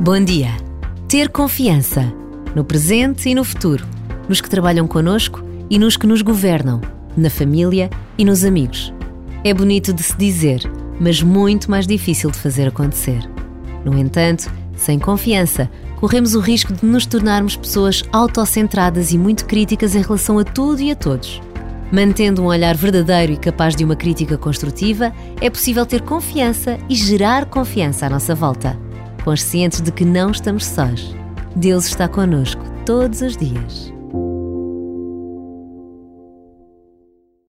Bom dia. Ter confiança no presente e no futuro, nos que trabalham conosco e nos que nos governam, na família e nos amigos. É bonito de se dizer, mas muito mais difícil de fazer acontecer. No entanto, sem confiança, corremos o risco de nos tornarmos pessoas autocentradas e muito críticas em relação a tudo e a todos. Mantendo um olhar verdadeiro e capaz de uma crítica construtiva, é possível ter confiança e gerar confiança à nossa volta conscientes de que não estamos sós. Deus está conosco todos os dias.